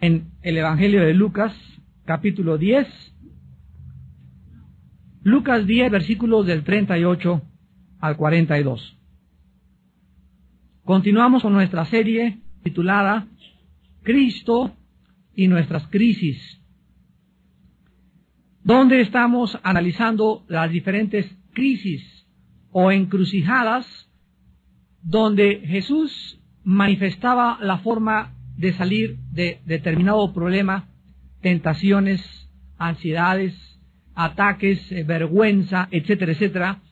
en el Evangelio de Lucas, capítulo 10. Lucas 10, versículos del 38 al 42. Continuamos con nuestra serie titulada Cristo y nuestras crisis, donde estamos analizando las diferentes crisis o encrucijadas donde Jesús manifestaba la forma de salir de determinado problema, tentaciones, ansiedades, ataques, eh, vergüenza, etcétera, etcétera,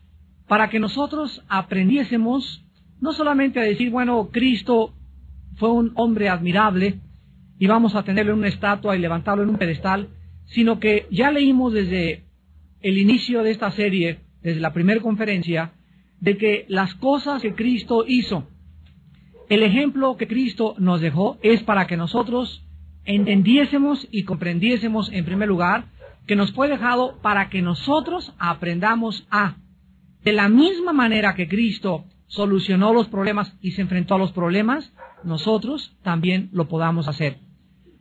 para que nosotros aprendiésemos no solamente a decir, bueno, Cristo fue un hombre admirable y vamos a tenerlo en una estatua y levantarlo en un pedestal, sino que ya leímos desde el inicio de esta serie, desde la primera conferencia, de que las cosas que Cristo hizo, el ejemplo que Cristo nos dejó es para que nosotros entendiésemos y comprendiésemos en primer lugar que nos fue dejado para que nosotros aprendamos a, de la misma manera que Cristo solucionó los problemas y se enfrentó a los problemas, nosotros también lo podamos hacer.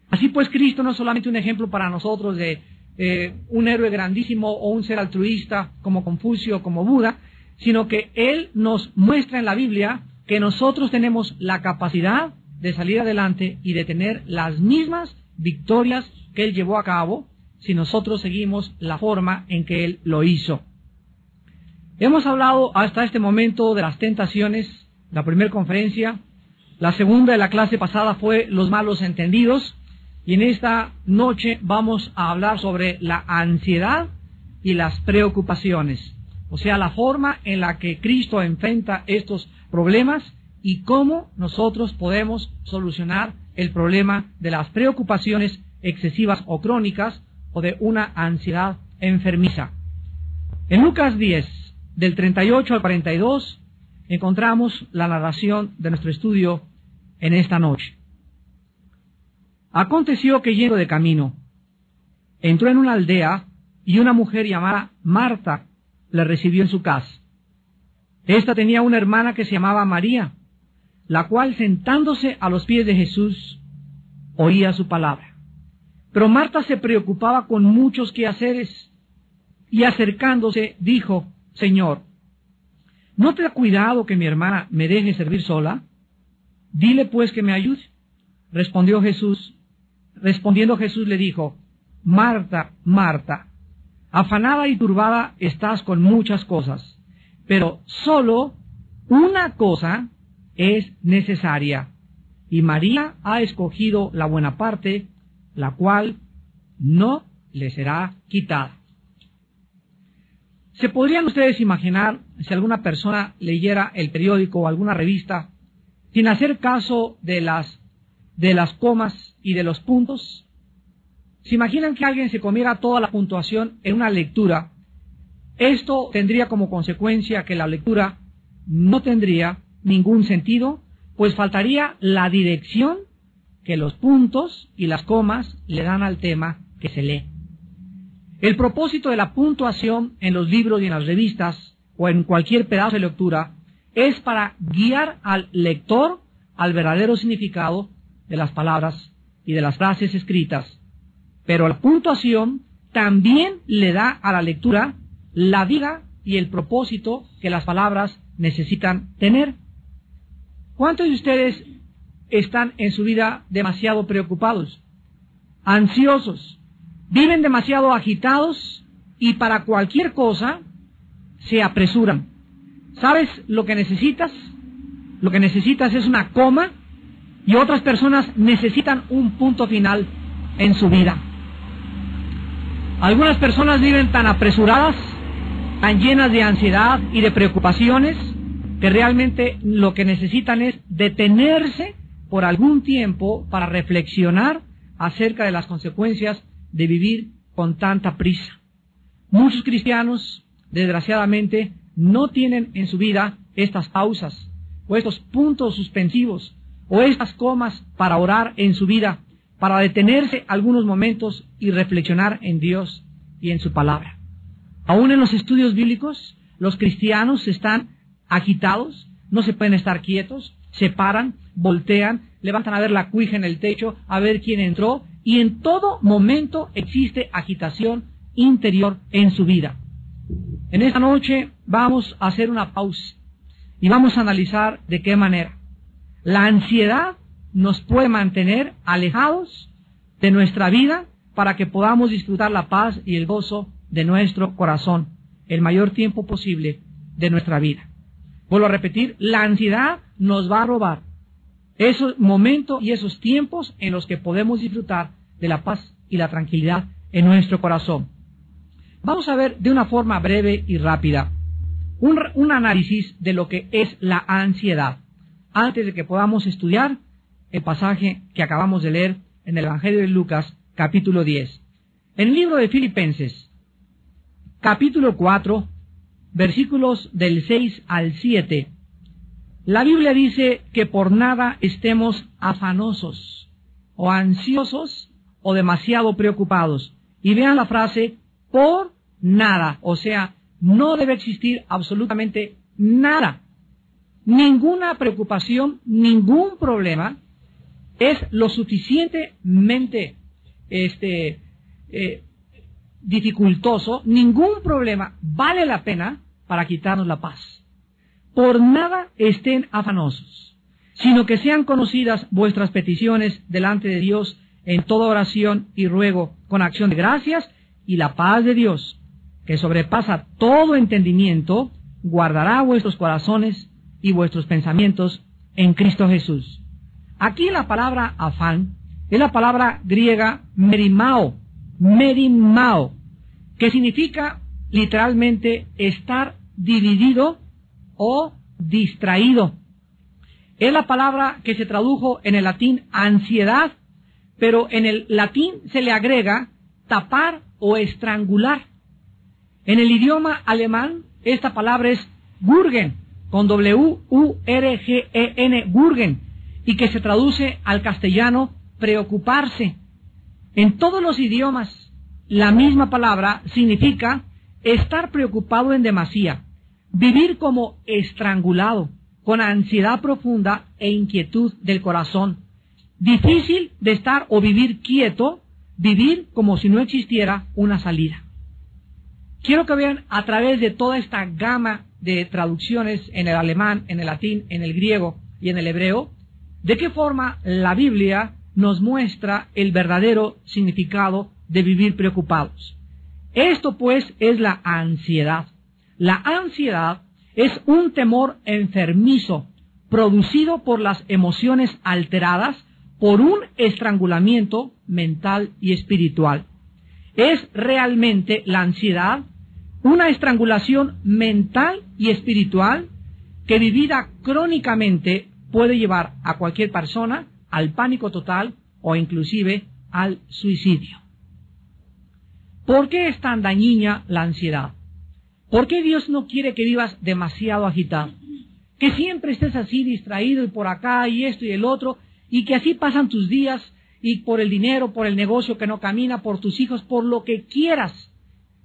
Así pues, Cristo no es solamente un ejemplo para nosotros de eh, un héroe grandísimo o un ser altruista como Confucio, como Buda, sino que Él nos muestra en la Biblia que nosotros tenemos la capacidad de salir adelante y de tener las mismas victorias que Él llevó a cabo si nosotros seguimos la forma en que Él lo hizo. Hemos hablado hasta este momento de las tentaciones, la primera conferencia, la segunda de la clase pasada fue los malos entendidos y en esta noche vamos a hablar sobre la ansiedad y las preocupaciones. O sea, la forma en la que Cristo enfrenta estos problemas y cómo nosotros podemos solucionar el problema de las preocupaciones excesivas o crónicas o de una ansiedad enfermiza. En Lucas 10, del 38 al 42, encontramos la narración de nuestro estudio en esta noche. Aconteció que yendo de camino, entró en una aldea y una mujer llamada Marta le recibió en su casa. Esta tenía una hermana que se llamaba María, la cual sentándose a los pies de Jesús oía su palabra. Pero Marta se preocupaba con muchos quehaceres y acercándose dijo, Señor, ¿no te da cuidado que mi hermana me deje servir sola? Dile pues que me ayude. Respondió Jesús. Respondiendo Jesús le dijo, Marta, Marta, Afanada y turbada estás con muchas cosas, pero solo una cosa es necesaria. Y María ha escogido la buena parte, la cual no le será quitada. ¿Se podrían ustedes imaginar si alguna persona leyera el periódico o alguna revista sin hacer caso de las, de las comas y de los puntos? ¿Se imaginan que alguien se comiera toda la puntuación en una lectura? Esto tendría como consecuencia que la lectura no tendría ningún sentido, pues faltaría la dirección que los puntos y las comas le dan al tema que se lee. El propósito de la puntuación en los libros y en las revistas o en cualquier pedazo de lectura es para guiar al lector al verdadero significado de las palabras y de las frases escritas pero la puntuación también le da a la lectura la vida y el propósito que las palabras necesitan tener. ¿Cuántos de ustedes están en su vida demasiado preocupados, ansiosos, viven demasiado agitados y para cualquier cosa se apresuran? ¿Sabes lo que necesitas? Lo que necesitas es una coma y otras personas necesitan un punto final en su vida. Algunas personas viven tan apresuradas, tan llenas de ansiedad y de preocupaciones, que realmente lo que necesitan es detenerse por algún tiempo para reflexionar acerca de las consecuencias de vivir con tanta prisa. Muchos cristianos, desgraciadamente, no tienen en su vida estas pausas o estos puntos suspensivos o estas comas para orar en su vida para detenerse algunos momentos y reflexionar en Dios y en su palabra. Aún en los estudios bíblicos, los cristianos están agitados, no se pueden estar quietos, se paran, voltean, levantan a ver la cuija en el techo, a ver quién entró, y en todo momento existe agitación interior en su vida. En esta noche vamos a hacer una pausa y vamos a analizar de qué manera la ansiedad nos puede mantener alejados de nuestra vida para que podamos disfrutar la paz y el gozo de nuestro corazón el mayor tiempo posible de nuestra vida. Vuelvo a repetir, la ansiedad nos va a robar esos momentos y esos tiempos en los que podemos disfrutar de la paz y la tranquilidad en nuestro corazón. Vamos a ver de una forma breve y rápida un, un análisis de lo que es la ansiedad antes de que podamos estudiar el pasaje que acabamos de leer en el Evangelio de Lucas, capítulo 10. En el libro de Filipenses, capítulo 4, versículos del 6 al 7, la Biblia dice que por nada estemos afanosos o ansiosos o demasiado preocupados. Y vean la frase, por nada, o sea, no debe existir absolutamente nada. Ninguna preocupación, ningún problema es lo suficientemente este, eh, dificultoso, ningún problema vale la pena para quitarnos la paz. Por nada estén afanosos, sino que sean conocidas vuestras peticiones delante de Dios en toda oración y ruego con acción de gracias y la paz de Dios, que sobrepasa todo entendimiento, guardará vuestros corazones y vuestros pensamientos en Cristo Jesús. Aquí la palabra afán es la palabra griega merimao, merimao, que significa literalmente estar dividido o distraído. Es la palabra que se tradujo en el latín ansiedad, pero en el latín se le agrega tapar o estrangular. En el idioma alemán esta palabra es Gurgen, con W-U-R-G-E-N, Burgen, y que se traduce al castellano preocuparse. En todos los idiomas, la misma palabra significa estar preocupado en demasía, vivir como estrangulado, con ansiedad profunda e inquietud del corazón. Difícil de estar o vivir quieto, vivir como si no existiera una salida. Quiero que vean a través de toda esta gama de traducciones en el alemán, en el latín, en el griego y en el hebreo, de qué forma la Biblia nos muestra el verdadero significado de vivir preocupados. Esto pues es la ansiedad. La ansiedad es un temor enfermizo producido por las emociones alteradas por un estrangulamiento mental y espiritual. Es realmente la ansiedad una estrangulación mental y espiritual que vivida crónicamente puede llevar a cualquier persona al pánico total o inclusive al suicidio. ¿Por qué es tan dañina la ansiedad? ¿Por qué Dios no quiere que vivas demasiado agitado? Que siempre estés así distraído y por acá y esto y el otro y que así pasan tus días y por el dinero, por el negocio que no camina, por tus hijos, por lo que quieras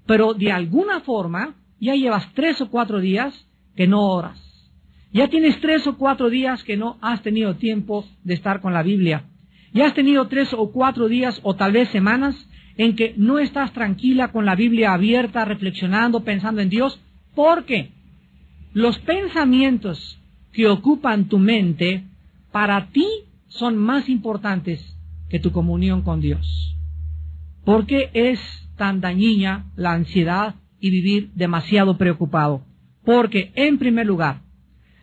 pero de alguna forma ya llevas tres o cuatro días que no oras. Ya tienes tres o cuatro días que no has tenido tiempo de estar con la Biblia. Ya has tenido tres o cuatro días o tal vez semanas en que no estás tranquila con la Biblia abierta, reflexionando, pensando en Dios, porque los pensamientos que ocupan tu mente para ti son más importantes que tu comunión con Dios. Porque es tan dañina la ansiedad y vivir demasiado preocupado. Porque, en primer lugar,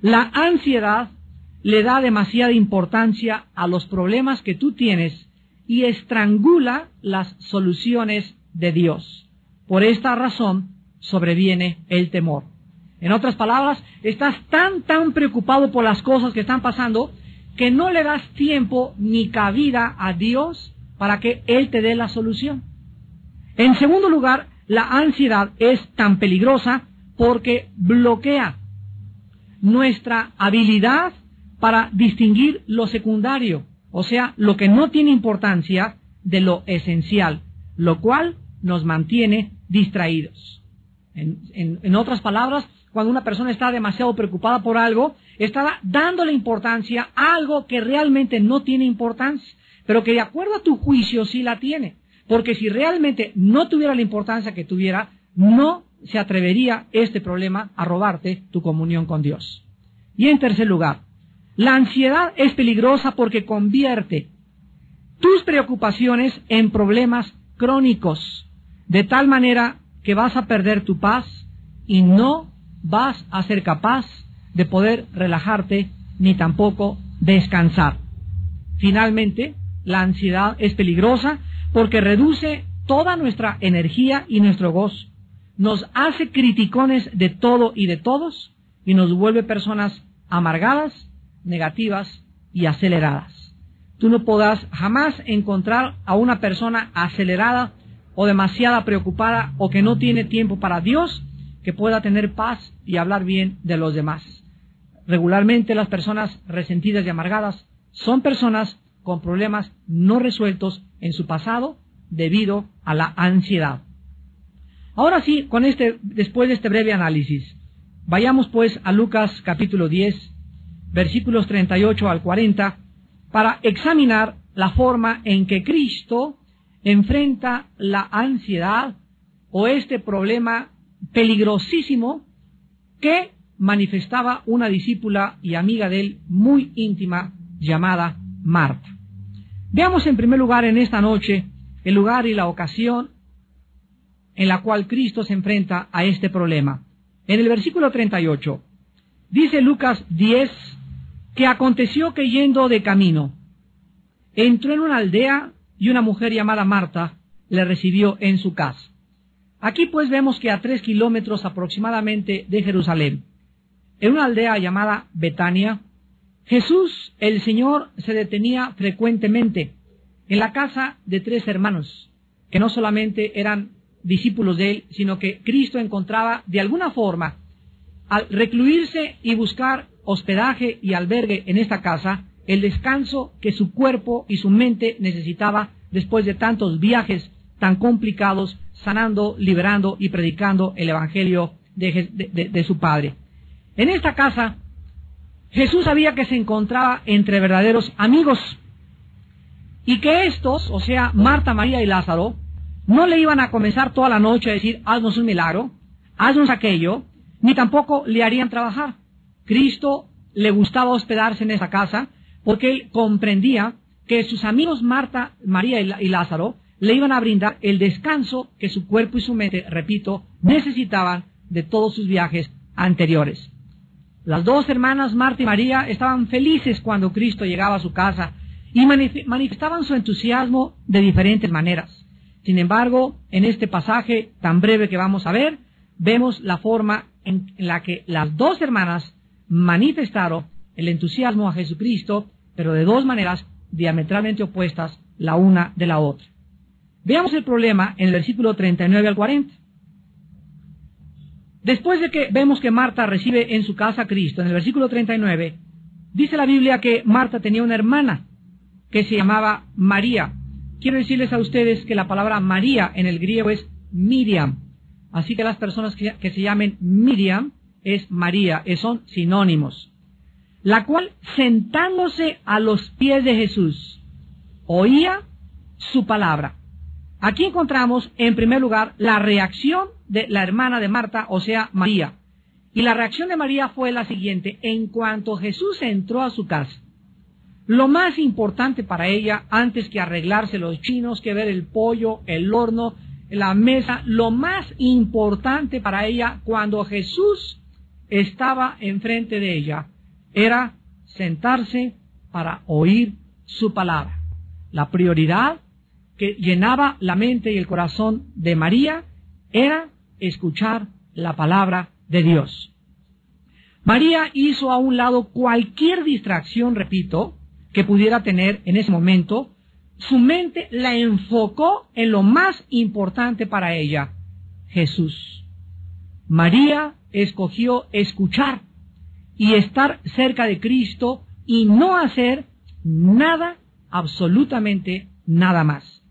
la ansiedad le da demasiada importancia a los problemas que tú tienes y estrangula las soluciones de Dios. Por esta razón sobreviene el temor. En otras palabras, estás tan, tan preocupado por las cosas que están pasando que no le das tiempo ni cabida a Dios para que Él te dé la solución. En segundo lugar, la ansiedad es tan peligrosa porque bloquea nuestra habilidad para distinguir lo secundario, o sea, lo que no tiene importancia de lo esencial, lo cual nos mantiene distraídos. En, otras palabras, cuando una persona está demasiado preocupada por algo, está dándole importancia a algo que realmente no tiene importancia, pero que de acuerdo a tu juicio sí la tiene. Porque si realmente no tuviera la importancia que tuviera, no se atrevería este problema a robarte tu comunión con Dios. Y en tercer lugar, la ansiedad es peligrosa porque convierte tus preocupaciones en problemas crónicos, de tal manera que vas a perder tu paz y no vas a ser capaz de poder relajarte ni tampoco descansar. Finalmente, la ansiedad es peligrosa porque reduce toda nuestra energía y nuestro gozo. Nos hace criticones de todo y de todos y nos vuelve personas amargadas, negativas y aceleradas. Tú no podrás jamás encontrar a una persona acelerada o demasiada preocupada o que no tiene tiempo para Dios que pueda tener paz y hablar bien de los demás. Regularmente las personas resentidas y amargadas son personas con problemas no resueltos en su pasado debido a la ansiedad. Ahora sí, con este, después de este breve análisis, vayamos pues a Lucas capítulo 10, versículos 38 al 40, para examinar la forma en que Cristo enfrenta la ansiedad o este problema peligrosísimo que manifestaba una discípula y amiga de él muy íntima llamada Marta. Veamos en primer lugar en esta noche el lugar y la ocasión en la cual Cristo se enfrenta a este problema. En el versículo 38 dice Lucas 10 que aconteció que yendo de camino entró en una aldea y una mujer llamada Marta le recibió en su casa. Aquí pues vemos que a tres kilómetros aproximadamente de Jerusalén, en una aldea llamada Betania, Jesús, el Señor, se detenía frecuentemente en la casa de tres hermanos, que no solamente eran discípulos de él, sino que Cristo encontraba de alguna forma, al recluirse y buscar hospedaje y albergue en esta casa, el descanso que su cuerpo y su mente necesitaba después de tantos viajes tan complicados sanando, liberando y predicando el Evangelio de, su Padre. En esta casa, Jesús sabía que se encontraba entre verdaderos amigos y que estos, o sea, Marta, María y Lázaro, no le iban a comenzar toda la noche a decir, haznos un milagro, haznos aquello, ni tampoco le harían trabajar. Cristo le gustaba hospedarse en esa casa porque él comprendía que sus amigos Marta, María y Lázaro le iban a brindar el descanso que su cuerpo y su mente, repito, necesitaban de todos sus viajes anteriores. Las dos hermanas Marta y María estaban felices cuando Cristo llegaba a su casa y manifestaban su entusiasmo de diferentes maneras. Sin embargo, en este pasaje tan breve que vamos a ver, vemos la forma en la que las dos hermanas manifestaron el entusiasmo a Jesucristo, pero de dos maneras diametralmente opuestas la una de la otra. Veamos el problema en el versículo 39 al 40. Después de que vemos que Marta recibe en su casa a Cristo, en el versículo 39, dice la Biblia que Marta tenía una hermana que se llamaba María. Quiero decirles a ustedes que la palabra María en el griego es Miriam. Así que las personas que, se llamen Miriam es María, son sinónimos. La cual, sentándose a los pies de Jesús, oía su palabra. Aquí encontramos, en primer lugar, la reacción de la hermana de Marta, o sea, María. Y la reacción de María fue la siguiente. En cuanto Jesús entró a su casa, lo más importante para ella, antes que arreglarse los chinos, que ver el pollo, el horno, la mesa, lo más importante para ella cuando Jesús estaba enfrente de ella, era sentarse para oír su palabra. La prioridad que llenaba la mente y el corazón de María era escuchar la palabra de Dios. María hizo a un lado cualquier distracción, repito, que pudiera tener en ese momento. Su mente la enfocó en lo más importante para ella, Jesús. María escogió escuchar y estar cerca de Cristo y no hacer nada, absolutamente nada más.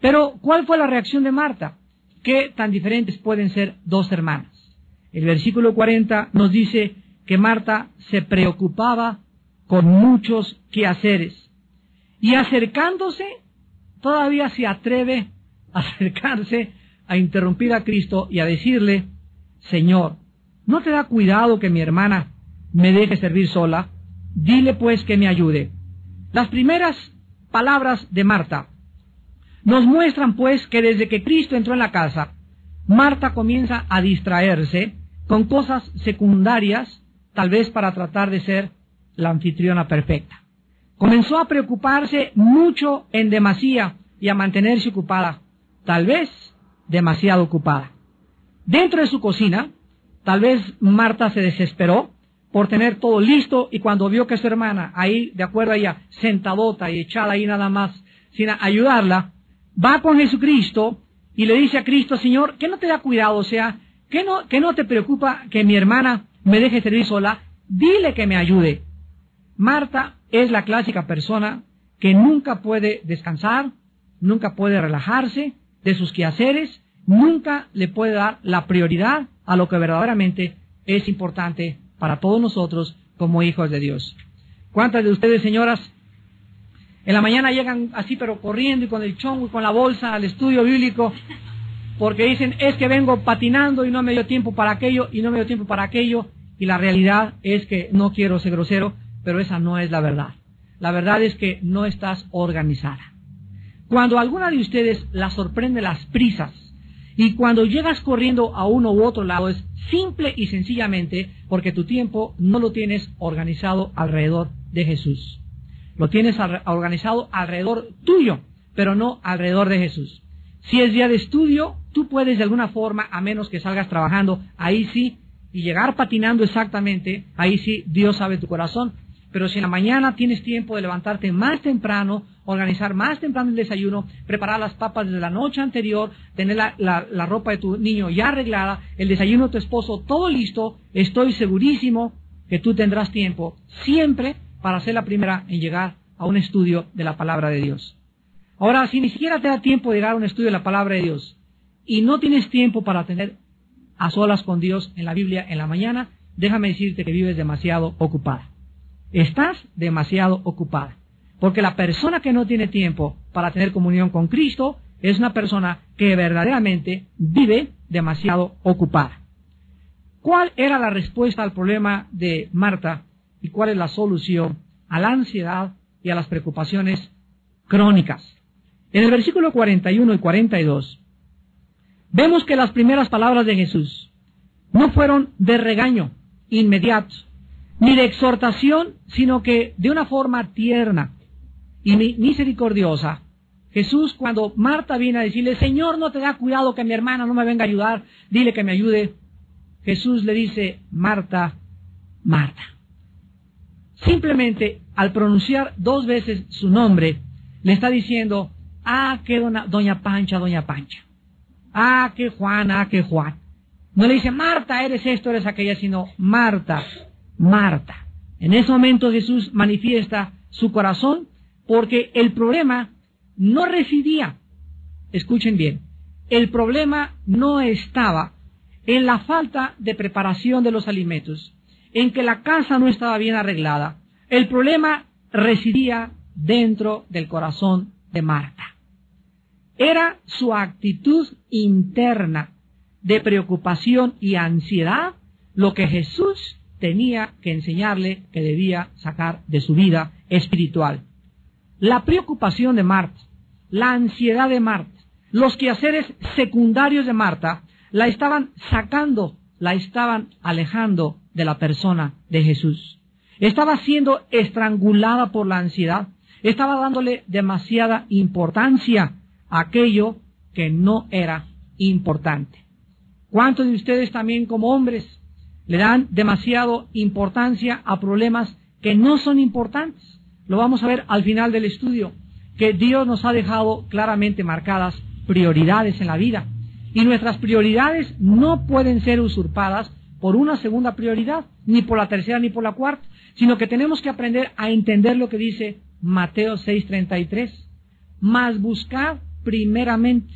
Pero, ¿cuál fue la reacción de Marta? ¿Qué tan diferentes pueden ser dos hermanas? El versículo 40 nos dice que Marta se preocupaba con muchos quehaceres. Y acercándose, todavía se atreve a acercarse a interrumpir a Cristo y a decirle, Señor, ¿no te da cuidado que mi hermana me deje servir sola? Dile pues que me ayude. Las primeras palabras de Marta nos muestran pues que desde que Cristo entró en la casa, Marta comienza a distraerse con cosas secundarias, tal vez para tratar de ser la anfitriona perfecta. Comenzó a preocuparse mucho en demasía y a mantenerse ocupada, tal vez demasiado ocupada. Dentro de su cocina, tal vez Marta se desesperó por tener todo listo y cuando vio que su hermana ahí, de acuerdo a ella, sentadota y echada ahí nada más, sin ayudarla, va con Jesucristo y le dice a Cristo, Señor, que no te da cuidado, o sea, que no, que no te preocupa que mi hermana me deje servir sola, dile que me ayude. Marta es la clásica persona que nunca puede descansar, nunca puede relajarse de sus quehaceres, nunca le puede dar la prioridad a lo que verdaderamente es importante para todos nosotros como hijos de Dios. ¿Cuántas de ustedes, señoras, en la mañana llegan así, pero corriendo y con el chongo y con la bolsa al estudio bíblico, porque dicen, es que vengo patinando y no me dio tiempo para aquello y no me dio tiempo para aquello, y la realidad es que no quiero ser grosero, pero esa no es la verdad. La verdad es que no estás organizada. Cuando alguna de ustedes la sorprende las prisas y cuando llegas corriendo a uno u otro lado es simple y sencillamente porque tu tiempo no lo tienes organizado alrededor de Jesús. Lo tienes organizado alrededor tuyo, pero no alrededor de Jesús. Si es día de estudio, tú puedes de alguna forma, a menos que salgas trabajando, ahí sí, y llegar patinando exactamente, ahí sí, Dios sabe tu corazón, pero si en la mañana tienes tiempo de levantarte más temprano, organizar más temprano el desayuno, preparar las papas desde la noche anterior, tener la, ropa de tu niño ya arreglada, el desayuno de tu esposo todo listo, estoy segurísimo que tú tendrás tiempo siempre para ser la primera en llegar a un estudio de la palabra de Dios. Ahora, si ni siquiera te da tiempo de llegar a un estudio de la palabra de Dios y no tienes tiempo para tener a solas con Dios en la Biblia en la mañana, déjame decirte que vives demasiado ocupada. Estás demasiado ocupada. Porque la persona que no tiene tiempo para tener comunión con Cristo es una persona que verdaderamente vive demasiado ocupada. ¿Cuál era la respuesta al problema de Marta y cuál es la solución a la ansiedad y a las preocupaciones crónicas? En el versículo 41 y 42 vemos que las primeras palabras de Jesús no fueron de regaño inmediato, ni de exhortación, sino que de una forma tierna y misericordiosa, Jesús cuando Marta viene a decirle, Señor, no te da cuidado que mi hermana no me venga a ayudar, dile que me ayude, Jesús le dice, Marta, Marta. Simplemente al pronunciar dos veces su nombre, le está diciendo, ah, que doña Pancha, doña Pancha. Ah, que Juan, ah, que Juan. No le dice, Marta, eres esto, eres aquella, sino Marta, Marta. En ese momento Jesús manifiesta su corazón porque el problema no residía, escuchen bien, el problema no estaba en la falta de preparación de los alimentos, en que la casa no estaba bien arreglada. El problema residía dentro del corazón de Marta. Era su actitud interna de preocupación y ansiedad lo que Jesús tenía que enseñarle que debía sacar de su vida espiritual. La preocupación de Marta, la ansiedad de Marta, los quehaceres secundarios de Marta la estaban sacando, la estaban alejando de la persona de Jesús. Estaba siendo estrangulada por la ansiedad, estaba dándole demasiada importancia a aquello que no era importante. ¿Cuántos de ustedes también como hombres le dan demasiado importancia a problemas que no son importantes. Lo vamos a ver al final del estudio, que Dios nos ha dejado claramente marcadas prioridades en la vida. Y nuestras prioridades no pueden ser usurpadas por una segunda prioridad, ni por la tercera ni por la cuarta, sino que tenemos que aprender a entender lo que dice Mateo 6:33. Más buscar primeramente.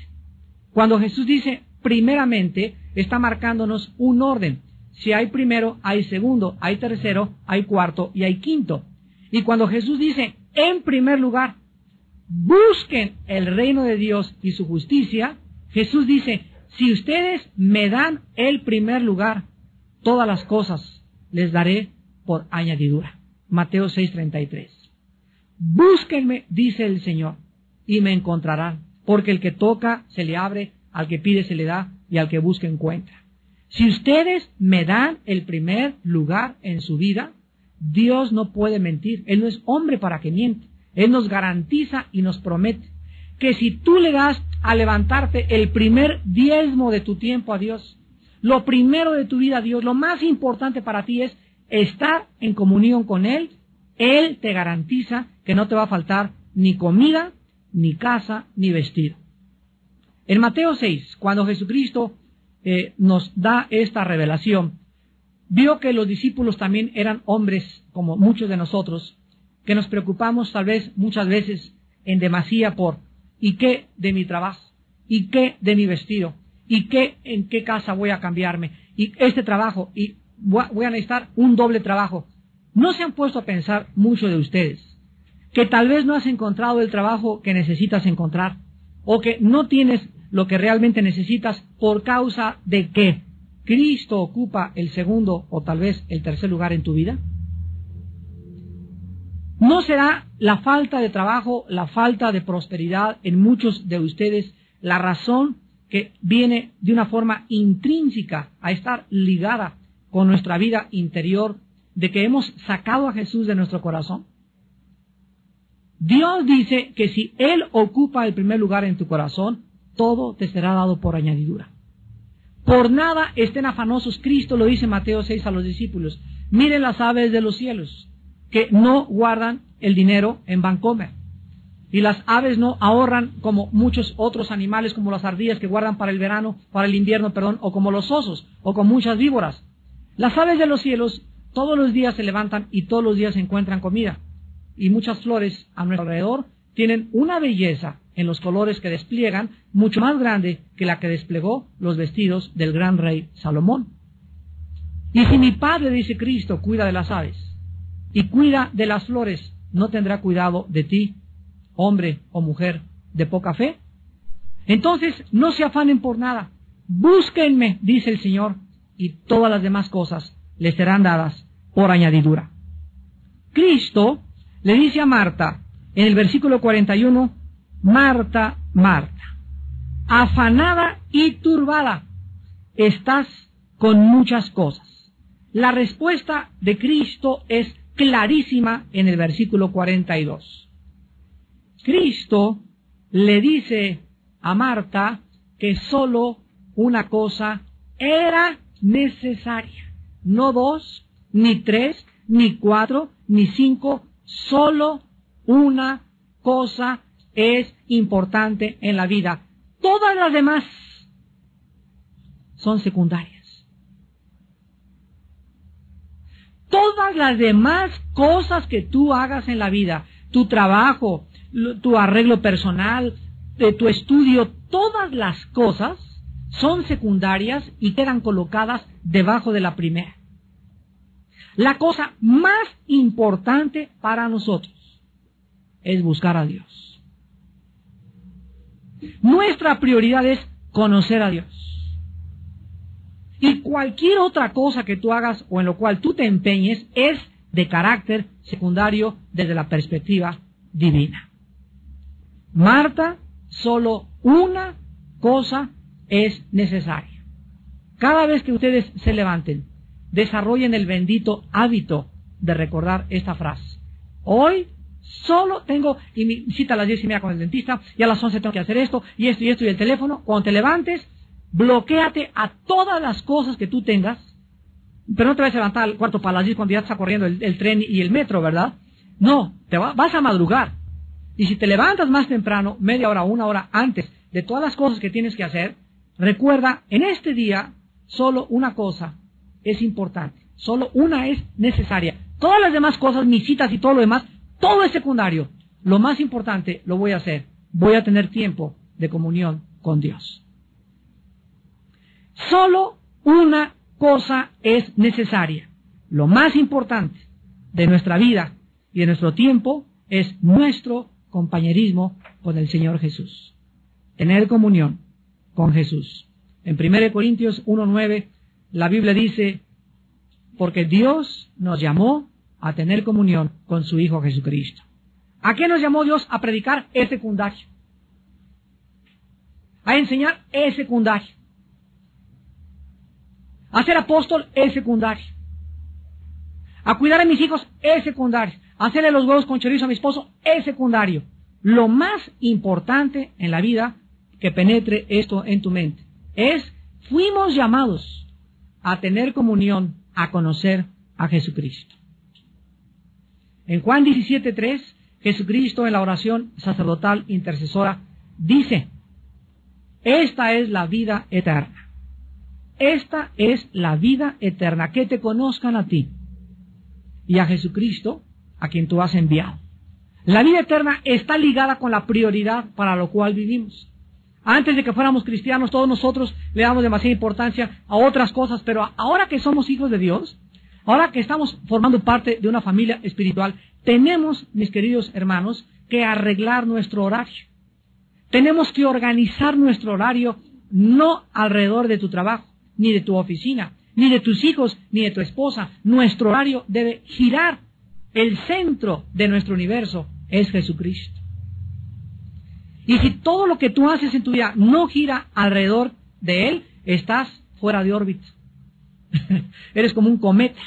Cuando Jesús dice primeramente, está marcándonos un orden si hay primero, hay segundo, hay tercero, hay cuarto y hay quinto. Y cuando Jesús dice, en primer lugar, busquen el reino de Dios y su justicia, Jesús dice, si ustedes me dan el primer lugar, todas las cosas les daré por añadidura. Mateo 6:33. Búsquenme, dice el Señor, y me encontrarán, porque el que toca se le abre, al que pide se le da, y al que busca encuentra. Si ustedes me dan el primer lugar en su vida, Dios no puede mentir. Él no es hombre para que miente. Él nos garantiza y nos promete que si tú le das a levantarte el primer diezmo de tu tiempo a Dios, lo primero de tu vida a Dios, lo más importante para ti es estar en comunión con Él, Él te garantiza que no te va a faltar ni comida, ni casa, ni vestido. En Mateo 6, cuando Jesucristo eh, nos da esta revelación, vio que los discípulos también eran hombres como muchos de nosotros, que nos preocupamos tal vez muchas veces en demasía por ¿y qué de mi trabajo? ¿y qué de mi vestido? ¿y qué en qué casa voy a cambiarme? y este trabajo y voy a necesitar un doble trabajo. ¿No se han puesto a pensar mucho de ustedes que tal vez no has encontrado el trabajo que necesitas encontrar o que no tienes lo que realmente necesitas por causa de que Cristo ocupa el segundo o tal vez el tercer lugar en tu vida? ¿No será la falta de trabajo, la falta de prosperidad en muchos de ustedes la razón que viene de una forma intrínseca a estar ligada con nuestra vida interior de que hemos sacado a Jesús de nuestro corazón? Dios dice que si Él ocupa el primer lugar en tu corazón, todo te será dado por añadidura. Por nada estén afanosos, Cristo lo dice Mateo 6 a los discípulos. Miren las aves de los cielos, que no guardan el dinero en Bancomer. Y las aves no ahorran como muchos otros animales, como las ardillas que guardan para el verano, para el invierno, perdón, o como los osos, o con muchas víboras. Las aves de los cielos todos los días se levantan y todos los días encuentran comida. Y muchas flores a nuestro alrededor tienen una belleza en los colores que despliegan mucho más grande que la que desplegó los vestidos del gran rey Salomón. Y si mi Padre, dice Cristo, cuida de las aves y cuida de las flores, ¿no tendrá cuidado de ti, hombre o mujer de poca fe? Entonces, no se afanen por nada. Búsquenme, dice el Señor, y todas las demás cosas les serán dadas por añadidura. Cristo le dice a Marta, en el versículo 41, Marta, Marta, afanada y turbada, estás con muchas cosas. La respuesta de Cristo es clarísima en el versículo 42. Cristo le dice a Marta que solo una cosa era necesaria. No dos, ni tres, ni cuatro, ni cinco, solo una cosa es importante en la vida. Todas las demás son secundarias. Todas las demás cosas que tú hagas en la vida, tu trabajo, tu arreglo personal, tu estudio, todas las cosas son secundarias y quedan colocadas debajo de la primera. La cosa más importante para nosotros es buscar a Dios. Nuestra prioridad es conocer a Dios. Y cualquier otra cosa que tú hagas o en lo cual tú te empeñes es de carácter secundario desde la perspectiva divina. Marta, solo una cosa es necesaria. Cada vez que ustedes se levanten, desarrollen el bendito hábito de recordar esta frase. Hoy Solo tengo, y mi cita a las diez y media con el dentista, y a las once tengo que hacer esto, y esto y esto y el teléfono. Cuando te levantes, bloqueate a todas las cosas que tú tengas, pero no te vas a levantar al cuarto para las diez cuando ya está corriendo el, tren y el metro, ¿verdad? No, te vas a madrugar. Y si te levantas más temprano, media hora una hora antes de todas las cosas que tienes que hacer, recuerda, en este día, solo una cosa es importante. Solo una es necesaria. Todas las demás cosas, mis citas y todo lo demás, todo es secundario. Lo más importante lo voy a hacer. Voy a tener tiempo de comunión con Dios. Solo una cosa es necesaria. Lo más importante de nuestra vida y de nuestro tiempo es nuestro compañerismo con el Señor Jesús. Tener comunión con Jesús. En 1 Corintios 1.9 la Biblia dice, porque Dios nos llamó a tener comunión con su Hijo Jesucristo. ¿A qué nos llamó Dios? A predicar es secundario. A enseñar es secundario. A ser apóstol es secundario. A cuidar a mis hijos es secundario. A hacerle los huevos con chorizo a mi esposo es secundario. Lo más importante en la vida que penetre esto en tu mente es, fuimos llamados a tener comunión, a conocer a Jesucristo. En Juan 17.3, Jesucristo en la oración sacerdotal intercesora dice, esta es la vida eterna. Esta es la vida eterna, que te conozcan a ti y a Jesucristo, a quien tú has enviado. La vida eterna está ligada con la prioridad para lo cual vivimos. Antes de que fuéramos cristianos, todos nosotros le damos demasiada importancia a otras cosas, pero ahora que somos hijos de Dios, ahora que estamos formando parte de una familia espiritual, tenemos, mis queridos hermanos, que arreglar nuestro horario. Tenemos que organizar nuestro horario no alrededor de tu trabajo, ni de tu oficina, ni de tus hijos, ni de tu esposa. Nuestro horario debe girar. El centro de nuestro universo es Jesucristo. Y si todo lo que tú haces en tu vida no gira alrededor de Él, estás fuera de órbita. Eres como un cometa.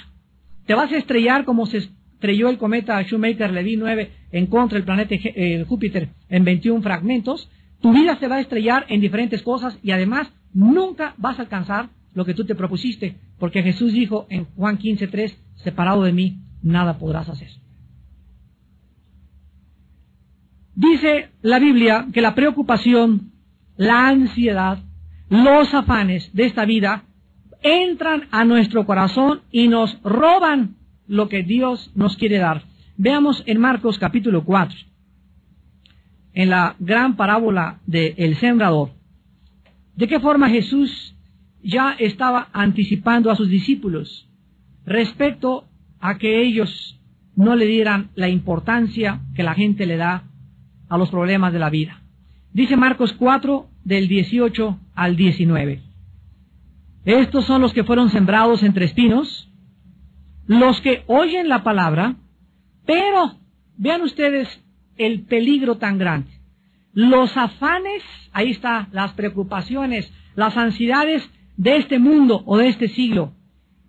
Te vas a estrellar como se estrelló el cometa Shoemaker-Levy 9 en contra del planeta eh, Júpiter en 21 fragmentos. Tu vida se va a estrellar en diferentes cosas y además nunca vas a alcanzar lo que tú te propusiste, porque Jesús dijo en Juan 15.3, separado de mí, nada podrás hacer. Dice la Biblia que la preocupación, la ansiedad, los afanes de esta vida entran a nuestro corazón y nos roban lo que Dios nos quiere dar. Veamos en Marcos capítulo 4, en la gran parábola del el sembrador, de qué forma Jesús ya estaba anticipando a sus discípulos respecto a que ellos no le dieran la importancia que la gente le da a los problemas de la vida. Dice Marcos 4 del 18 al 19. Estos son los que fueron sembrados entre espinos, los que oyen la palabra, pero vean ustedes el peligro tan grande. Los afanes, ahí está, las preocupaciones, las ansiedades de este mundo o de este siglo,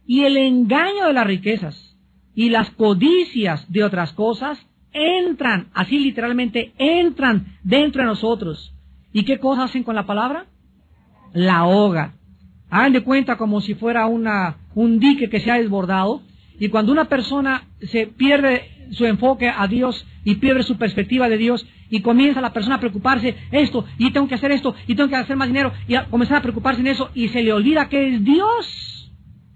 y el engaño de las riquezas y las codicias de otras cosas entran, así literalmente, entran dentro de nosotros. ¿Y qué cosas hacen con la palabra? La ahoga. Hagan de cuenta como si fuera una, un dique que se ha desbordado. Y cuando una persona se pierde su enfoque a Dios y pierde su perspectiva de Dios y comienza la persona a preocuparse esto y tengo que hacer esto y tengo que hacer más dinero y a comenzar a preocuparse en eso y se le olvida que es Dios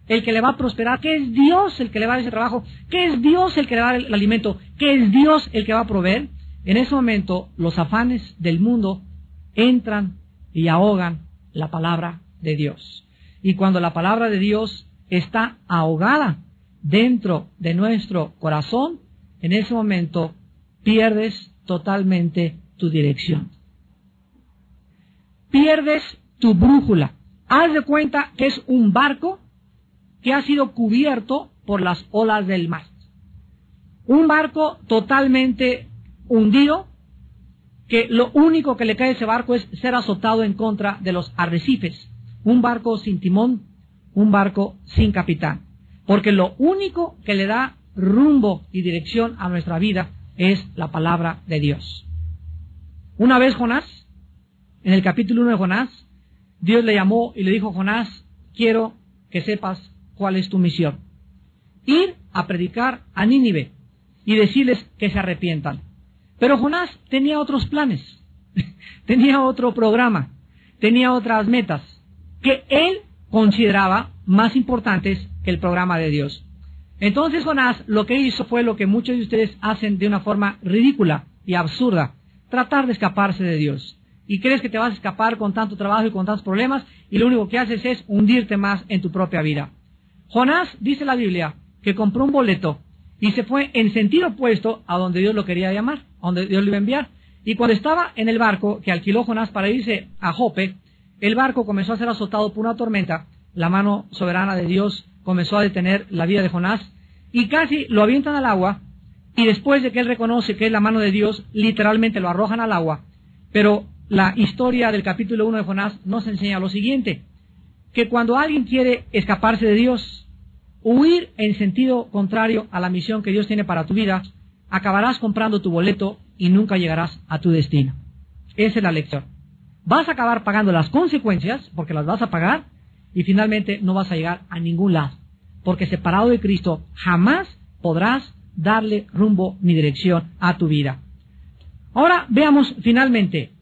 el que le va a prosperar, que es Dios el que le va a dar ese trabajo, que es Dios el que le va a dar el alimento, que es Dios el que va a proveer, en ese momento los afanes del mundo entran y ahogan la palabra de Dios. Y cuando la palabra de Dios está ahogada dentro de nuestro corazón, en ese momento pierdes totalmente tu dirección. Pierdes tu brújula. Haz de cuenta que es un barco que ha sido cubierto por las olas del mar. Un barco totalmente hundido, que lo único que le cae a ese barco es ser azotado en contra de los arrecifes. Un barco sin timón, un barco sin capitán. Porque lo único que le da rumbo y dirección a nuestra vida es la palabra de Dios. Una vez Jonás, en el capítulo 1 de Jonás, Dios le llamó y le dijo, Jonás, quiero que sepas cuál es tu misión. Ir a predicar a Nínive y decirles que se arrepientan. Pero Jonás tenía otros planes, tenía otro programa, tenía otras metas que él consideraba más importantes que el programa de Dios. Entonces Jonás lo que hizo fue lo que muchos de ustedes hacen de una forma ridícula y absurda, tratar de escaparse de Dios. Y crees que te vas a escapar con tanto trabajo y con tantos problemas y lo único que haces es hundirte más en tu propia vida. Jonás, dice la Biblia, que compró un boleto y se fue en sentido opuesto a donde Dios lo quería llamar, a donde Dios lo iba a enviar. Y cuando estaba en el barco que alquiló Jonás para irse a Jope, el barco comenzó a ser azotado por una tormenta, la mano soberana de Dios comenzó a detener la vida de Jonás y casi lo avientan al agua y después de que él reconoce que es la mano de Dios, literalmente lo arrojan al agua. Pero la historia del capítulo 1 de Jonás nos enseña lo siguiente, que cuando alguien quiere escaparse de Dios, huir en sentido contrario a la misión que Dios tiene para tu vida, acabarás comprando tu boleto y nunca llegarás a tu destino. Esa es la lección. Vas a acabar pagando las consecuencias, porque las vas a pagar, y finalmente no vas a llegar a ningún lado, porque separado de Cristo jamás podrás darle rumbo ni dirección a tu vida. Ahora veamos finalmente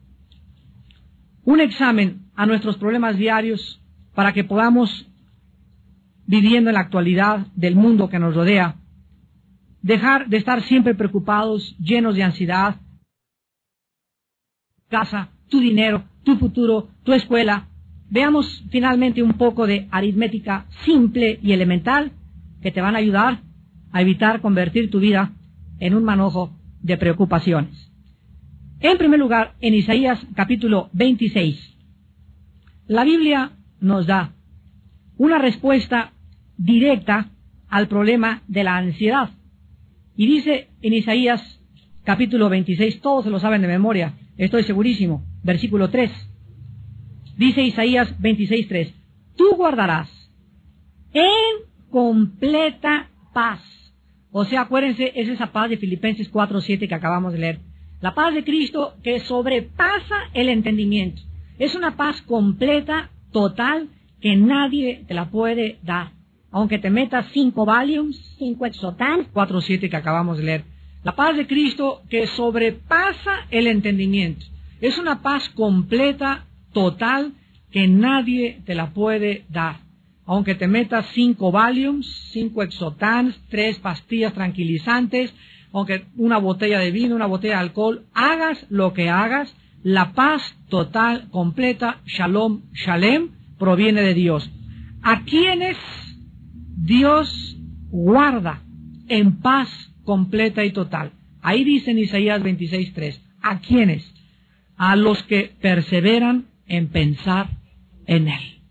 un examen a nuestros problemas diarios para que podamos, viviendo en la actualidad del mundo que nos rodea, dejar de estar siempre preocupados, llenos de ansiedad, casa, tu dinero, tu futuro, tu escuela. Veamos finalmente un poco de aritmética simple y elemental que te van a ayudar a evitar convertir tu vida en un manojo de preocupaciones. En primer lugar, en Isaías capítulo 26, la Biblia nos da una respuesta directa al problema de la ansiedad. Y dice en Isaías capítulo 26, todos se lo saben de memoria, estoy segurísimo, versículo 3. Dice Isaías 26, 3, tú guardarás en completa paz. O sea, acuérdense, es esa paz de Filipenses 4, 7 que acabamos de leer. La paz de Cristo que sobrepasa el entendimiento. Es una paz completa, total, que nadie te la puede dar. Aunque te metas cinco volumes, cinco exotans, cuatro siete que acabamos de leer. La paz de Cristo que sobrepasa el entendimiento. Es una paz completa, total, que nadie te la puede dar. Aunque te metas cinco volumes, cinco exotans, tres pastillas tranquilizantes, aunque una botella de vino, una botella de alcohol, hagas lo que hagas, la paz total, completa, shalom, shalem, proviene de Dios. A quienes Dios guarda en paz completa y total. Ahí dice en Isaías 26.3, ¿a quienes? A los que perseveran en pensar en Él.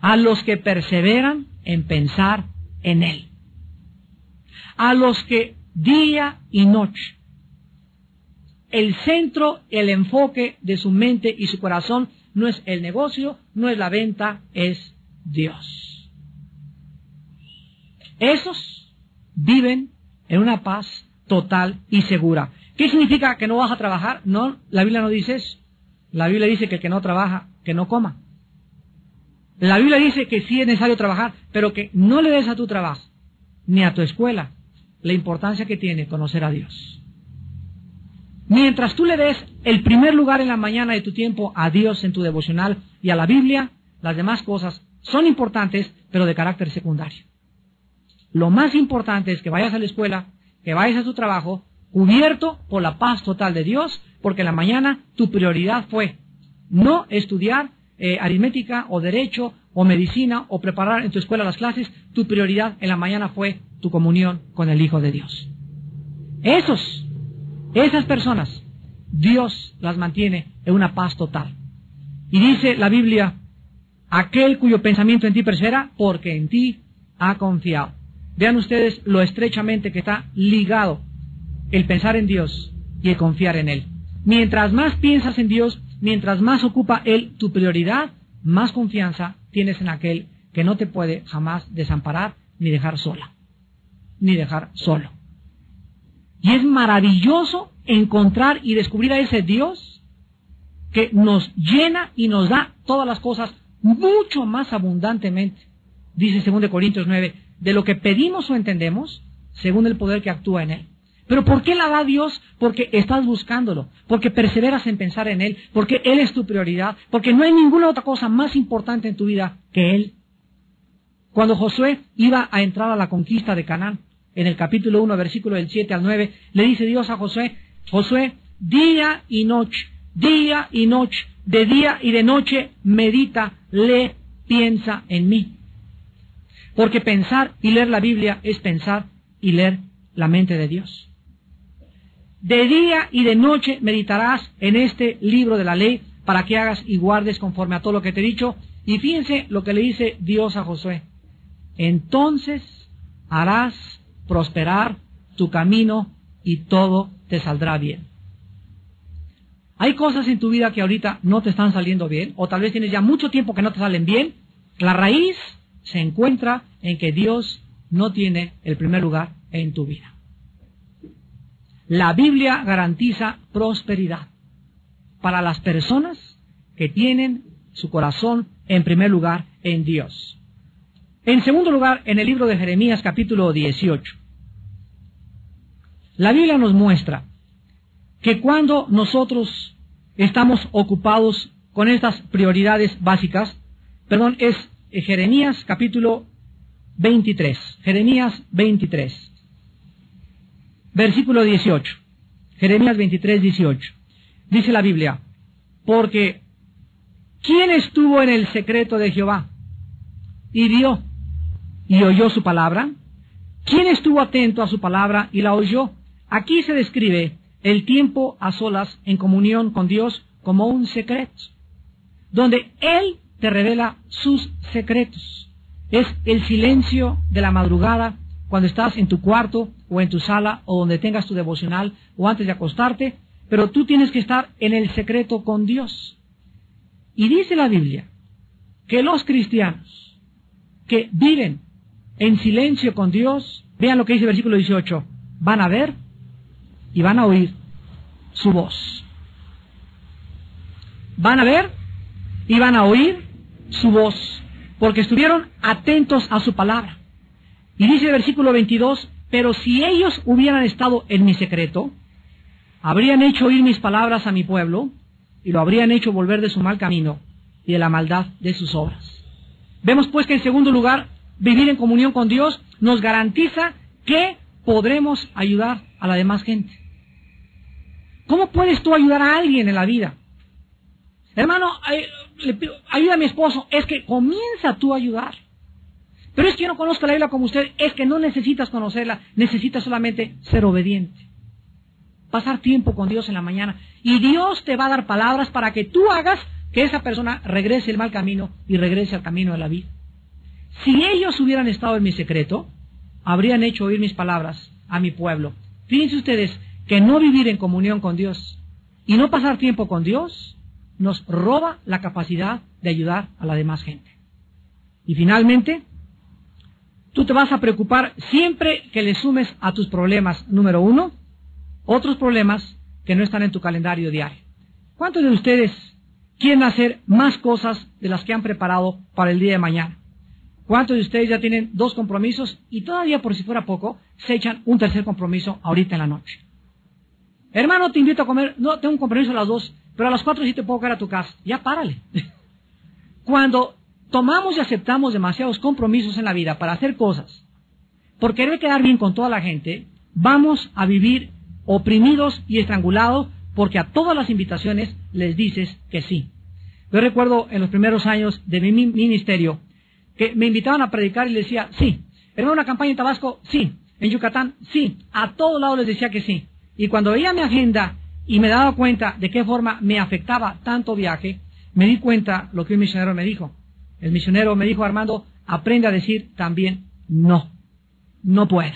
A los que perseveran en pensar en Él. A los que día y noche el centro, el enfoque de su mente y su corazón no es el negocio, no es la venta, es Dios. Esos viven en una paz total y segura. ¿Qué significa que no vas a trabajar? No, la Biblia no dice eso. La Biblia dice que el que no trabaja, que no coma. La Biblia dice que sí es necesario trabajar, pero que no le des a tu trabajo, ni a tu escuela, la importancia que tiene conocer a Dios. Mientras tú le des el primer lugar en la mañana de tu tiempo a Dios en tu devocional y a la Biblia, las demás cosas son importantes, pero de carácter secundario. Lo más importante es que vayas a la escuela, que vayas a tu trabajo, cubierto por la paz total de Dios, porque en la mañana tu prioridad fue no estudiar eh, aritmética o derecho o medicina o preparar en tu escuela las clases, tu prioridad en la mañana fue tu comunión con el Hijo de Dios. Esos esas personas, Dios las mantiene en una paz total. Y dice la Biblia, aquel cuyo pensamiento en ti persevera, porque en ti ha confiado. Vean ustedes lo estrechamente que está ligado el pensar en Dios y el confiar en Él. Mientras más piensas en Dios, mientras más ocupa Él tu prioridad, más confianza tienes en aquel que no te puede jamás desamparar ni dejar sola, ni dejar solo. Y es maravilloso encontrar y descubrir a ese Dios que nos llena y nos da todas las cosas mucho más abundantemente. Dice 2 Corintios 9, de lo que pedimos o entendemos, según el poder que actúa en Él. Pero ¿por qué la da Dios? Porque estás buscándolo, porque perseveras en pensar en Él, porque Él es tu prioridad, porque no hay ninguna otra cosa más importante en tu vida que Él. Cuando Josué iba a entrar a la conquista de Canaán, en el capítulo 1, versículo del 7 al 9, le dice Dios a Josué, Josué, día y noche, día y noche, de día y de noche, medita, lee piensa en mí. Porque pensar y leer la Biblia es pensar y leer la mente de Dios. De día y de noche meditarás en este libro de la ley para que hagas y guardes conforme a todo lo que te he dicho. Y fíjense lo que le dice Dios a Josué. Entonces harás prosperar tu camino y todo te saldrá bien. Hay cosas en tu vida que ahorita no te están saliendo bien, o tal vez tienes ya mucho tiempo que no te salen bien. La raíz se encuentra en que Dios no tiene el primer lugar en tu vida. La Biblia garantiza prosperidad para las personas que tienen su corazón en primer lugar en Dios. En segundo lugar, en el libro de Jeremías capítulo 18, la Biblia nos muestra que cuando nosotros estamos ocupados con estas prioridades básicas, perdón, es Jeremías capítulo 23, Jeremías 23, versículo 18, Jeremías 23, 18. Dice la Biblia, porque ¿quién estuvo en el secreto de Jehová y vio y oyó su palabra? ¿Quién estuvo atento a su palabra y la oyó? Aquí se describe el tiempo a solas en comunión con Dios como un secreto, donde Él te revela sus secretos. Es el silencio de la madrugada cuando estás en tu cuarto o en tu sala o donde tengas tu devocional o antes de acostarte pero tú tienes que estar en el secreto con Dios. Y dice la Biblia que los cristianos que viven en silencio con Dios, vean lo que dice el versículo 18, van a ver y van a oír su voz. Van a ver y van a oír su voz, porque estuvieron atentos a su palabra. Y dice el versículo 22, pero si ellos hubieran estado en mi secreto, habrían hecho oír mis palabras a mi pueblo y lo habrían hecho volver de su mal camino y de la maldad de sus obras. Vemos pues que en segundo lugar, vivir en comunión con Dios nos garantiza que podremos ayudar a la demás gente. ¿Cómo puedes tú ayudar a alguien en la vida? Hermano, ayuda a mi esposo. Es que comienza tú a ayudar. Pero es que yo no conozco la Biblia como usted. Es que no necesitas conocerla. Necesitas solamente ser obediente pasar tiempo con Dios en la mañana. Y Dios te va a dar palabras para que tú hagas que esa persona regrese el mal camino y regrese al camino de la vida. Si ellos hubieran estado en mi secreto, habrían hecho oír mis palabras a mi pueblo. Fíjense ustedes que no vivir en comunión con Dios y no pasar tiempo con Dios nos roba la capacidad de ayudar a la demás gente. Y finalmente, tú te vas a preocupar siempre que le sumes a tus problemas, número uno, otros problemas que no están en tu calendario diario. ¿Cuántos de ustedes quieren hacer más cosas de las que han preparado para el día de mañana? ¿Cuántos de ustedes ya tienen dos compromisos y todavía por si fuera poco se echan un tercer compromiso ahorita en la noche? Hermano, te invito a comer, no, tengo un compromiso a las dos, pero a las cuatro sí te puedo caer a tu casa. Ya párale. Cuando tomamos y aceptamos demasiados compromisos en la vida para hacer cosas, por querer quedar bien con toda la gente, vamos a vivir oprimidos y estrangulados porque a todas las invitaciones les dices que sí. Yo recuerdo en los primeros años de mi ministerio que me invitaban a predicar y les decía, sí. ¿En una campaña en Tabasco? Sí. ¿En Yucatán? Sí. A todos lados les decía que sí. Y cuando veía mi agenda y me daba cuenta de qué forma me afectaba tanto viaje, me di cuenta lo que un misionero me dijo. El misionero me dijo, Armando, aprende a decir también no. No puedo.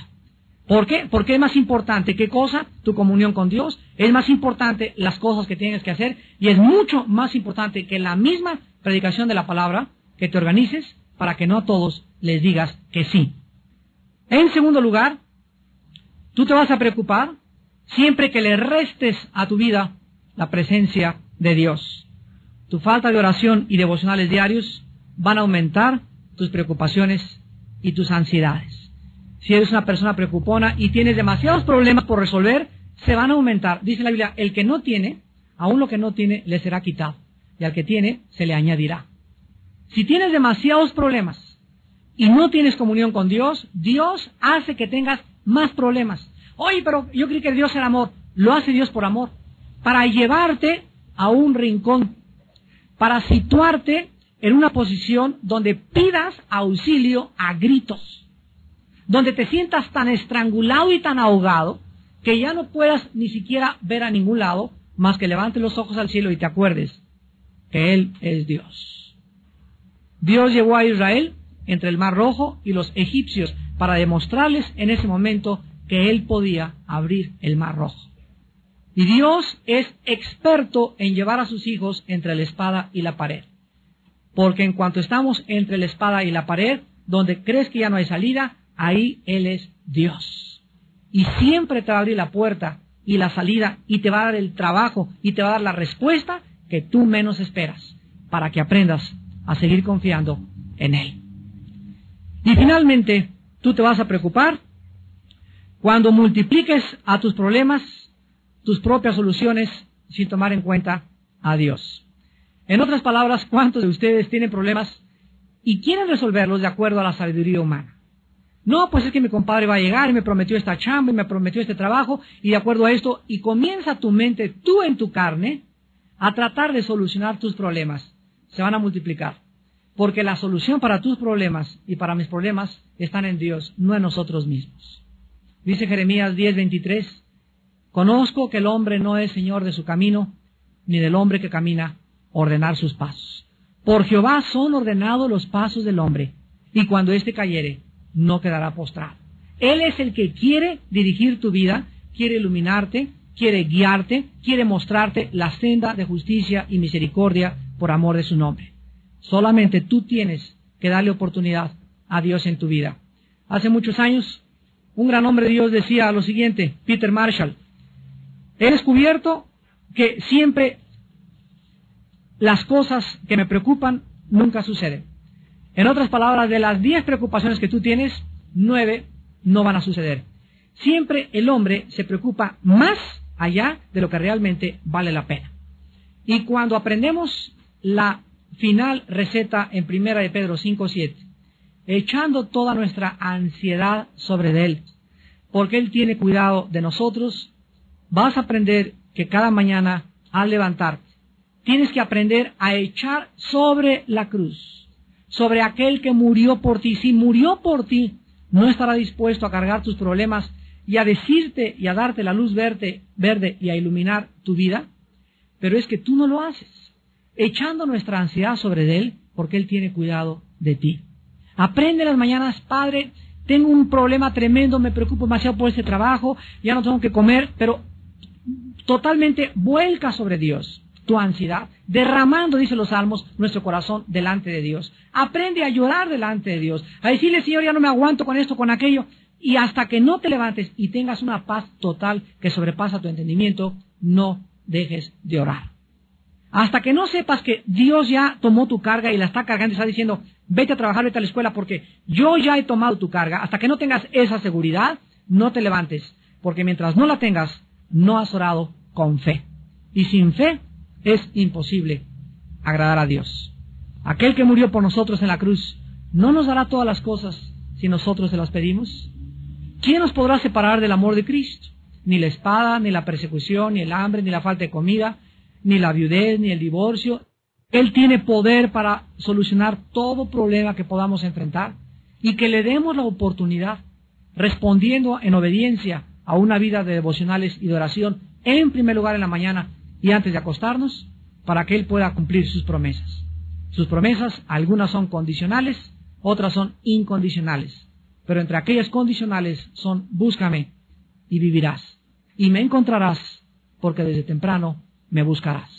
¿Por qué? Porque es más importante qué cosa, tu comunión con Dios, es más importante las cosas que tienes que hacer y es mucho más importante que la misma predicación de la palabra que te organices para que no a todos les digas que sí. En segundo lugar, tú te vas a preocupar siempre que le restes a tu vida la presencia de Dios. Tu falta de oración y devocionales diarios van a aumentar tus preocupaciones y tus ansiedades si eres una persona preocupona y tienes demasiados problemas por resolver, se van a aumentar. Dice la Biblia, el que no tiene, aún lo que no tiene, le será quitado. Y al que tiene, se le añadirá. Si tienes demasiados problemas y no tienes comunión con Dios, Dios hace que tengas más problemas. Oye, pero yo creí que Dios era amor. Lo hace Dios por amor. Para llevarte a un rincón. Para situarte en una posición donde pidas auxilio a gritos, donde te sientas tan estrangulado y tan ahogado que ya no puedas ni siquiera ver a ningún lado más que levante los ojos al cielo y te acuerdes que Él es Dios. Dios llevó a Israel entre el Mar Rojo y los egipcios para demostrarles en ese momento que Él podía abrir el Mar Rojo. Y Dios es experto en llevar a sus hijos entre la espada y la pared. Porque en cuanto estamos entre la espada y la pared, donde crees que ya no hay salida, ahí Él es Dios. Y siempre te va a abrir la puerta y la salida y te va a dar el trabajo y te va a dar la respuesta que tú menos esperas para que aprendas a seguir confiando en Él. Y finalmente, tú te vas a preocupar cuando multipliques a tus problemas tus propias soluciones sin tomar en cuenta a Dios. En otras palabras, ¿cuántos de ustedes tienen problemas y quieren resolverlos de acuerdo a la sabiduría humana? No, pues es que mi compadre va a llegar y me prometió esta chamba y me prometió este trabajo y de acuerdo a esto, y comienza tu mente, tú en tu carne, a tratar de solucionar tus problemas. Se van a multiplicar. Porque la solución para tus problemas y para mis problemas están en Dios, no en nosotros mismos. Dice Jeremías 10:23, Conozco que el hombre no es señor de su camino, ni del hombre que camina ordenar sus pasos. Por Jehová son ordenados los pasos del hombre, y cuando éste cayere, no quedará postrado. Él es el que quiere dirigir tu vida, quiere iluminarte, quiere guiarte, quiere mostrarte la senda de justicia y misericordia por amor de su nombre. Solamente tú tienes que darle oportunidad a Dios en tu vida. Hace muchos años, un gran hombre de Dios decía lo siguiente, Peter Marshall, He descubierto que siempre las cosas que me preocupan nunca suceden. En otras palabras, de las diez preocupaciones que tú tienes, nueve no van a suceder. Siempre el hombre se preocupa más allá de lo que realmente vale la pena. Y cuando aprendemos la final receta en primera de Pedro 5.7, echando toda nuestra ansiedad sobre él, porque él tiene cuidado de nosotros, vas a aprender que cada mañana al levantarte, tienes que aprender a echar sobre la cruz, sobre aquel que murió por ti. Si murió por ti, no estará dispuesto a cargar tus problemas y a decirte y a darte la luz verde, verde y a iluminar tu vida, pero es que tú no lo haces, echando nuestra ansiedad sobre él, porque él tiene cuidado de ti. Aprende las mañanas, Padre, tengo un problema tremendo, me preocupo demasiado por ese trabajo, ya no tengo que comer, pero totalmente vuelca sobre Dios tu ansiedad, derramando, dice los salmos, nuestro corazón delante de Dios. Aprende a llorar delante de Dios, a decirle, Señor, ya no me aguanto con esto, con aquello, y hasta que no te levantes y tengas una paz total que sobrepasa tu entendimiento, no dejes de orar. Hasta que no sepas que Dios ya tomó tu carga y la está cargando y está diciendo, vete a trabajar, vete a la escuela porque yo ya he tomado tu carga, hasta que no tengas esa seguridad, no te levantes, porque mientras no la tengas, no has orado con fe. Y sin fe es imposible agradar a Dios. Aquel que murió por nosotros en la cruz, ¿no nos dará todas las cosas si nosotros se las pedimos? ¿Quién nos podrá separar del amor de Cristo? Ni la espada, ni la persecución, ni el hambre, ni la falta de comida, ni la viudez, ni el divorcio. Él tiene poder para solucionar todo problema que podamos enfrentar y que le demos la oportunidad, respondiendo en obediencia a una vida de devocionales y de oración, en primer lugar en la mañana y antes de acostarnos, para que Él pueda cumplir sus promesas. Sus promesas, algunas son condicionales, otras son incondicionales. Pero entre aquellas condicionales son, búscame y vivirás. Y me encontrarás, porque desde temprano me buscarás.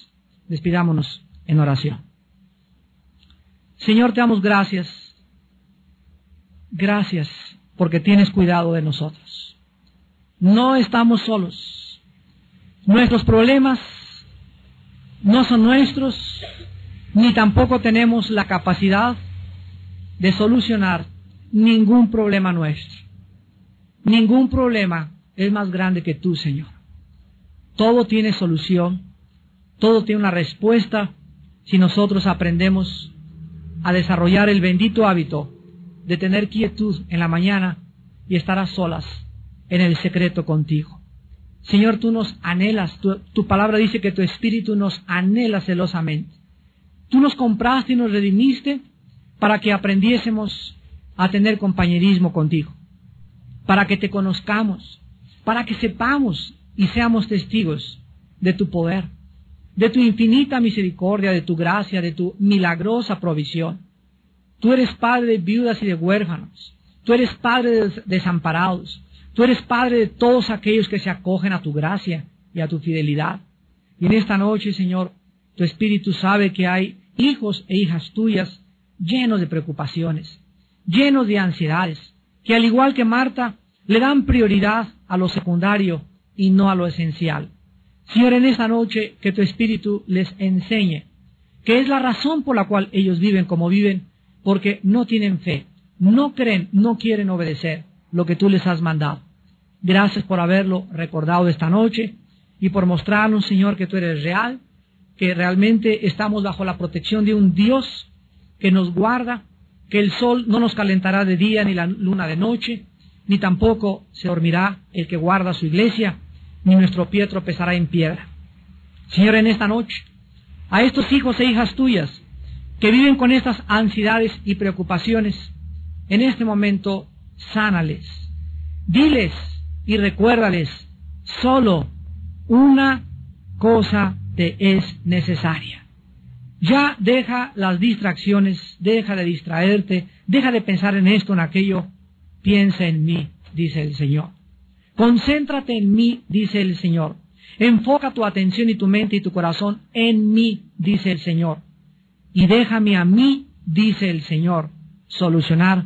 Despidámonos en oración. Señor, te damos gracias. Gracias porque tienes cuidado de nosotros. No estamos solos. Nuestros problemas no son nuestros, ni tampoco tenemos la capacidad de solucionar ningún problema nuestro. Ningún problema es más grande que tú, Señor. Todo tiene solución, todo tiene una respuesta si nosotros aprendemos a desarrollar el bendito hábito de tener quietud en la mañana y estar a solas en el secreto contigo. Señor, tú nos anhelas, tu, palabra dice que tu espíritu nos anhela celosamente. Tú nos compraste y nos redimiste para que aprendiésemos a tener compañerismo contigo, para que te conozcamos, para que sepamos y seamos testigos de tu poder, de tu infinita misericordia, de tu gracia, de tu milagrosa provisión. Tú eres padre de viudas y de huérfanos. Tú eres padre de desamparados. Tú eres padre de todos aquellos que se acogen a tu gracia y a tu fidelidad. Y en esta noche, Señor, tu Espíritu sabe que hay hijos e hijas tuyas llenos de preocupaciones, llenos de ansiedades, que al igual que Marta, le dan prioridad a lo secundario y no a lo esencial. Señor, en esta noche que tu Espíritu les enseñe que es la razón por la cual ellos viven como viven, porque no tienen fe, no creen, no quieren obedecer lo que tú les has mandado. Gracias por haberlo recordado esta noche y por mostrarnos, Señor, que tú eres real, que realmente estamos bajo la protección de un Dios que nos guarda, que el sol no nos calentará de día ni la luna de noche, ni tampoco se dormirá el que guarda su iglesia, ni nuestro pie tropezará en piedra. Señor, en esta noche, a estos hijos e hijas tuyas que viven con estas ansiedades y preocupaciones, en este momento, sánales. Diles y recuérdales, solo una cosa te es necesaria. Ya deja las distracciones, deja de distraerte, deja de pensar en esto, en aquello, piensa en mí, dice el Señor. Concéntrate en mí, dice el Señor. Enfoca tu atención y tu mente y tu corazón en mí, dice el Señor. Y déjame a mí, dice el Señor, solucionar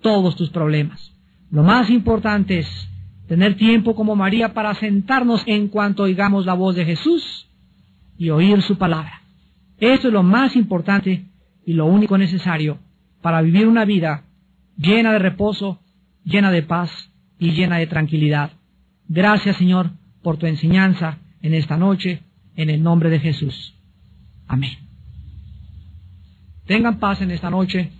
todos tus problemas. Lo más importante es tener tiempo como María para sentarnos en cuanto oigamos la voz de Jesús y oír su palabra. Esto es lo más importante y lo único necesario para vivir una vida llena de reposo, llena de paz y llena de tranquilidad. Gracias, Señor, por tu enseñanza en esta noche, en el nombre de Jesús. Amén. Tengan paz en esta noche